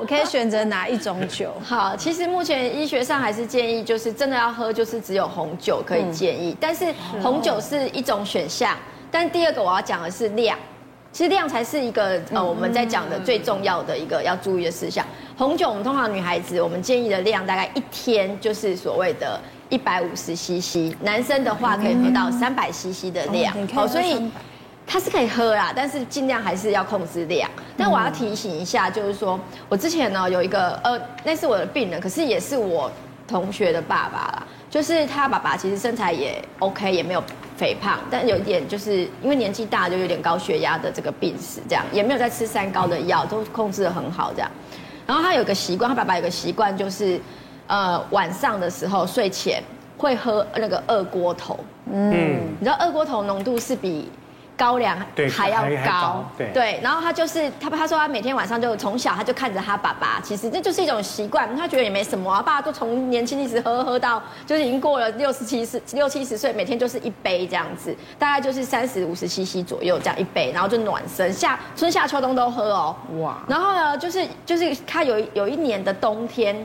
我可以选择哪一种酒？好，其实目前医学上还是建议，就是真的要喝，就是只有红酒可以建议。但是红酒是一种选项，但第二个我要讲的是量，其实量才是一个呃我们在讲的最重要的一个要注意的事项。红酒我们通常女孩子我们建议的量大概一天就是所谓的。一百五十 CC，男生的话可以喝到三百 CC 的量，哦，所以它是可以喝啦，但是尽量还是要控制量。但我要提醒一下，就是说我之前呢有一个呃，那是我的病人，可是也是我同学的爸爸啦，就是他爸爸其实身材也 OK，也没有肥胖，但有一点就是因为年纪大，就有点高血压的这个病史，这样也没有在吃三高的药，都控制的很好这样。然后他有个习惯，他爸爸有个习惯就是。呃，晚上的时候睡前会喝那个二锅头，嗯，你知道二锅头浓度是比高粱还要高，对，对，然后他就是他他说他每天晚上就从小他就看着他爸爸，其实这就是一种习惯，他觉得也没什么啊，爸爸都从年轻一直喝喝到就是已经过了六十七十六七十岁，每天就是一杯这样子，大概就是三十五十 CC 左右这样一杯，然后就暖身，夏春夏秋冬都喝哦，哇，然后呢就是就是他有有一年的冬天。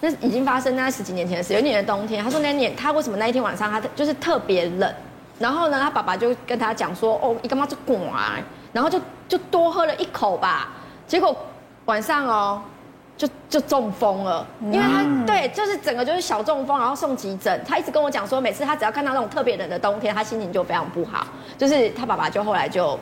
那已经发生在十几年前的事。有一年的冬天，他说那年他为什么那一天晚上他就是特别冷，然后呢，他爸爸就跟他讲说，哦，你干嘛就滚啊？然后就就多喝了一口吧，结果晚上哦，就就中风了，因为他对，就是整个就是小中风，然后送急诊。他一直跟我讲说，每次他只要看到那种特别冷的冬天，他心情就非常不好。就是他爸爸就后来就。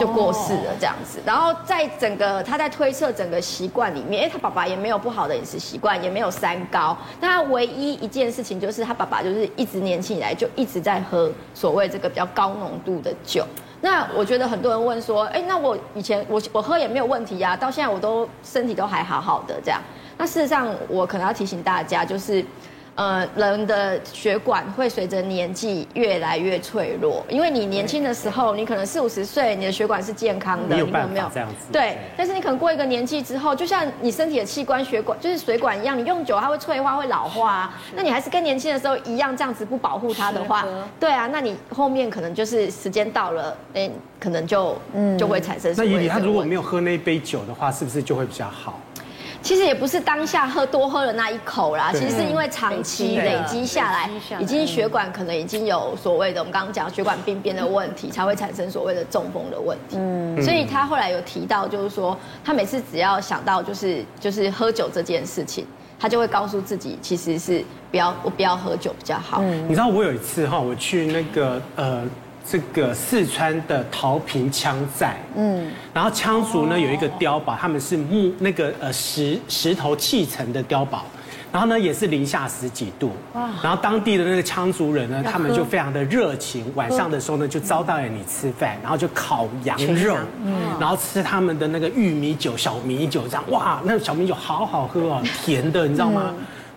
就过世了这样子，然后在整个他在推测整个习惯里面，哎，他爸爸也没有不好的饮食习惯，也没有三高，但他唯一一件事情就是他爸爸就是一直年轻以来就一直在喝所谓这个比较高浓度的酒。那我觉得很多人问说，哎，那我以前我我喝也没有问题呀，到现在我都身体都还好好的这样。那事实上我可能要提醒大家就是。呃，人的血管会随着年纪越来越脆弱，因为你年轻的时候，你可能四五十岁，你的血管是健康的，你有没有这样子？对，但是你可能过一个年纪之后，就像你身体的器官血管就是水管一样，你用久它会脆化、会老化啊。那你还是跟年轻的时候一样这样子不保护它的话，对啊，那你后面可能就是时间到了，哎，可能就嗯就会产生。那以你他如果没有喝那一杯酒的话，是不是就会比较好？其实也不是当下喝多喝了那一口啦，其实是因为长期累积下来，已经血管可能已经有所谓的我们刚刚讲血管病变的问题，才会产生所谓的中风的问题。嗯，所以他后来有提到，就是说他每次只要想到就是就是喝酒这件事情，他就会告诉自己，其实是不要我不要喝酒比较好。嗯。你知道我有一次哈，我去那个呃这个四川的桃坪羌寨，嗯，然后羌族呢有一个碉堡，他们是木那个呃石石头砌成的碉堡。然后呢，也是零下十几度。然后当地的那个羌族人呢，他们就非常的热情。晚上的时候呢，就招待了你吃饭，然后就烤羊肉，嗯然后吃他们的那个玉米酒、小米酒，这样哇，那个小米酒好好喝哦，甜的，你知道吗？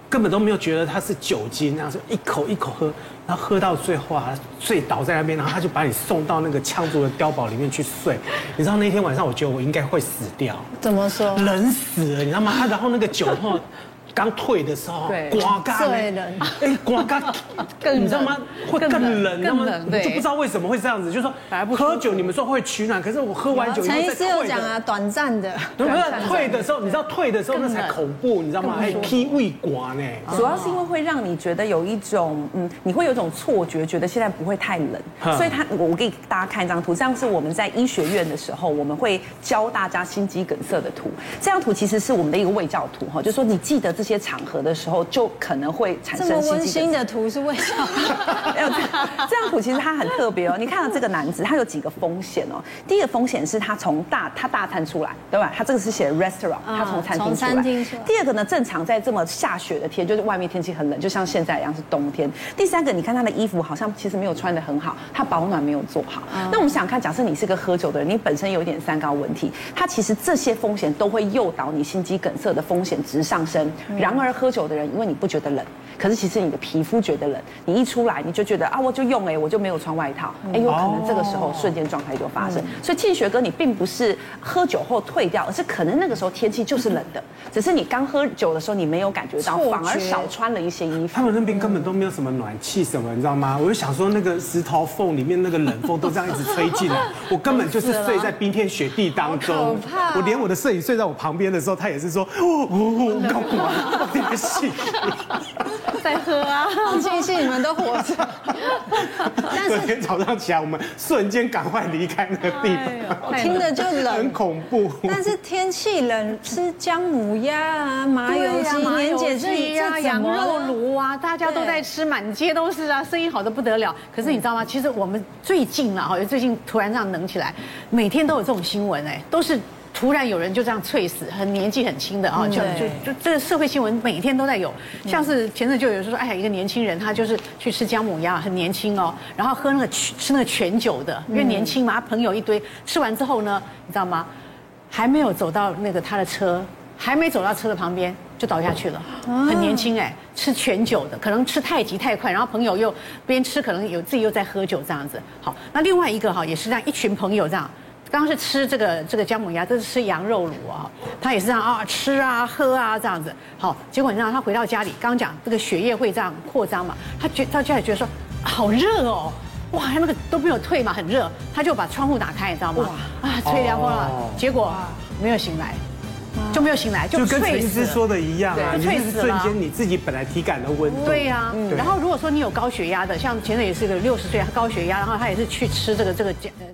根本都没有觉得它是酒精，然后就一口一口喝，然后喝到最后啊，醉倒在那边，然后他就把你送到那个羌族的碉堡里面去睡。你知道那天晚上，我觉得我应该会死掉。怎么说？冷死了，你知道吗？他然后那个酒后。刚退的时候，刮干，最冷，哎，刮干，<laughs> 更你知道吗？会更冷，更冷，对就不知道为什么会这样子。就是说，喝酒你们说会取暖，可是我喝完酒以后再退。陈医师有讲啊，短暂的。对不是退的时候，你知道退的时候那才恐怖，你知道吗？哎，脾胃刮呢。主要是因为会让你觉得有一种，嗯，你会有一种错觉，觉得现在不会太冷。所以他，我我给大家看一张图，这样是我们在医学院的时候，我们会教大家心肌梗塞的图。这张图其实是我们的一个卫教图哈，就是说你记得这些场合的时候，就可能会产生。这么温馨的图是为什么？<laughs> 这张图其实它很特别哦。你看到这个男子，他有几个风险哦。第一个风险是他从大他大餐出来，对吧？他这个是写 restaurant，他从餐厅出来。餐厅出来。第二个呢，正常在这么下雪的天，就是外面天气很冷，就像现在一样是冬天。第三个，你看他的衣服好像其实没有穿的很好，他保暖没有做好。那我们想看，假设你是个喝酒的人，你本身有一点三高问题，他其实这些风险都会诱导你心肌梗塞的风险值上升。然而。喝酒的人，因为你不觉得冷，可是其实你的皮肤觉得冷。你一出来，你就觉得啊，我就用哎，我就没有穿外套，哎，有可能这个时候瞬间状态就发生。所以庆学哥，你并不是喝酒后退掉，而是可能那个时候天气就是冷的，<laughs> 只是你刚喝酒的时候你没有感觉到，反而少穿了一些衣服。他们那边根本都没有什么暖气什么，你知道吗？我就想说，那个石头缝里面那个冷风都这样一直吹进来，<laughs> 我根本就是睡在冰天雪地当中。我连我的摄影睡在我旁边的时候，他也是说，哦，我干嘛？在戏，<laughs> 在喝啊！庆幸你们都活着。<laughs> 但是天早上起来，我们瞬间赶快离开那个地方。我听着就冷，很恐怖。但是天气冷，吃姜母鸭啊、麻油鸡、年节鸡啊、羊肉炉啊，大家都在吃，满街都是啊，生意好的不得了。可是你知道吗？其实我们最近啊，哈，最近突然这样冷起来，每天都有这种新闻哎，都是。突然有人就这样猝死，很年纪很轻的啊，就就就这个社会新闻每天都在有，像是前阵就有人说，哎呀，一个年轻人他就是去吃姜母鸭，很年轻哦，然后喝那个吃那个全酒的，因为年轻嘛，他朋友一堆，吃完之后呢，你知道吗？还没有走到那个他的车，还没走到车的旁边就倒下去了，很年轻哎，吃全酒的，可能吃太急太快，然后朋友又边吃可能有自己又在喝酒这样子。好，那另外一个哈也是这样，一群朋友这样。刚刚是吃这个这个姜母鸭，这是吃羊肉卤啊，他也是这样啊，吃啊喝啊这样子。好，结果你知道他回到家里，刚刚讲这个血液会这样扩张嘛，他觉到家里觉得说好热哦，哇，那个都没有退嘛，很热，他就把窗户打开，你知道吗？啊，吹凉风了，结果没有醒来，就没有醒来，就跟陈医师说的一样啊，对，就是瞬间你自己本来体感的温度。对呀，嗯。然后如果说你有高血压的，像前阵也是个六十岁高血压，然后他也是去吃这个这个姜呃。